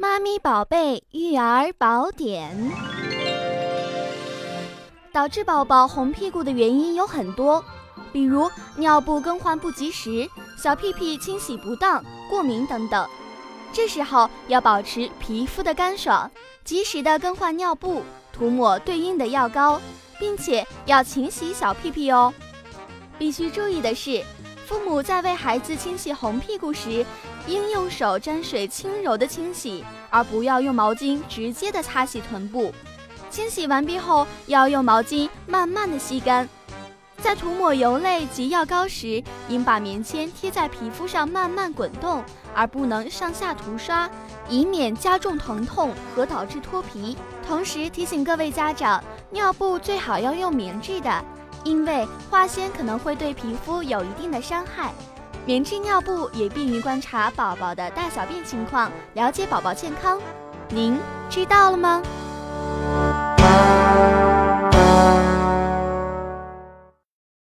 妈咪宝贝育儿宝典，导致宝宝红屁股的原因有很多，比如尿布更换不及时、小屁屁清洗不当、过敏等等。这时候要保持皮肤的干爽，及时的更换尿布，涂抹对应的药膏，并且要勤洗小屁屁哦。必须注意的是。父母在为孩子清洗红屁股时，应用手沾水轻柔的清洗，而不要用毛巾直接的擦洗臀部。清洗完毕后，要用毛巾慢慢的吸干。在涂抹油类及药膏时，应把棉签贴在皮肤上慢慢滚动，而不能上下涂刷，以免加重疼痛和导致脱皮。同时提醒各位家长，尿布最好要用棉质的。因为化纤可能会对皮肤有一定的伤害，棉质尿布也便于观察宝宝的大小便情况，了解宝宝健康。您知道了吗？